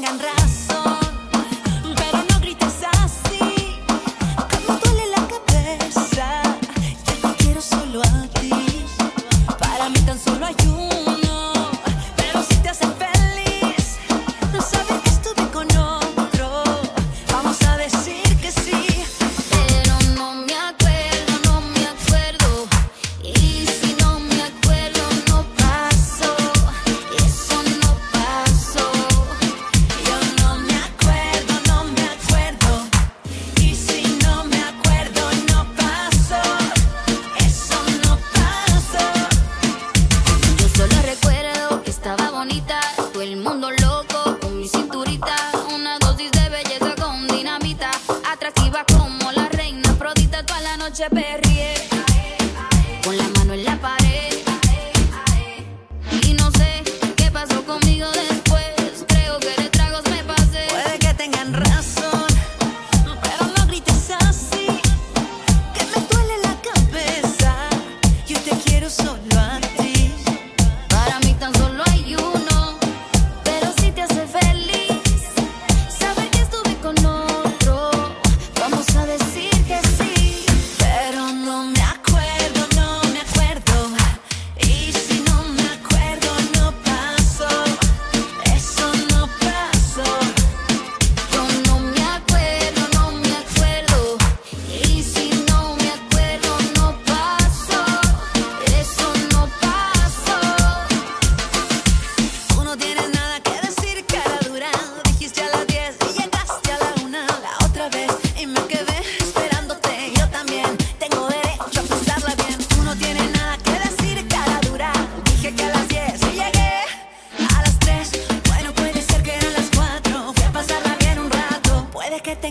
tengan. Con la mano en la pared.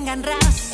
tengan razón.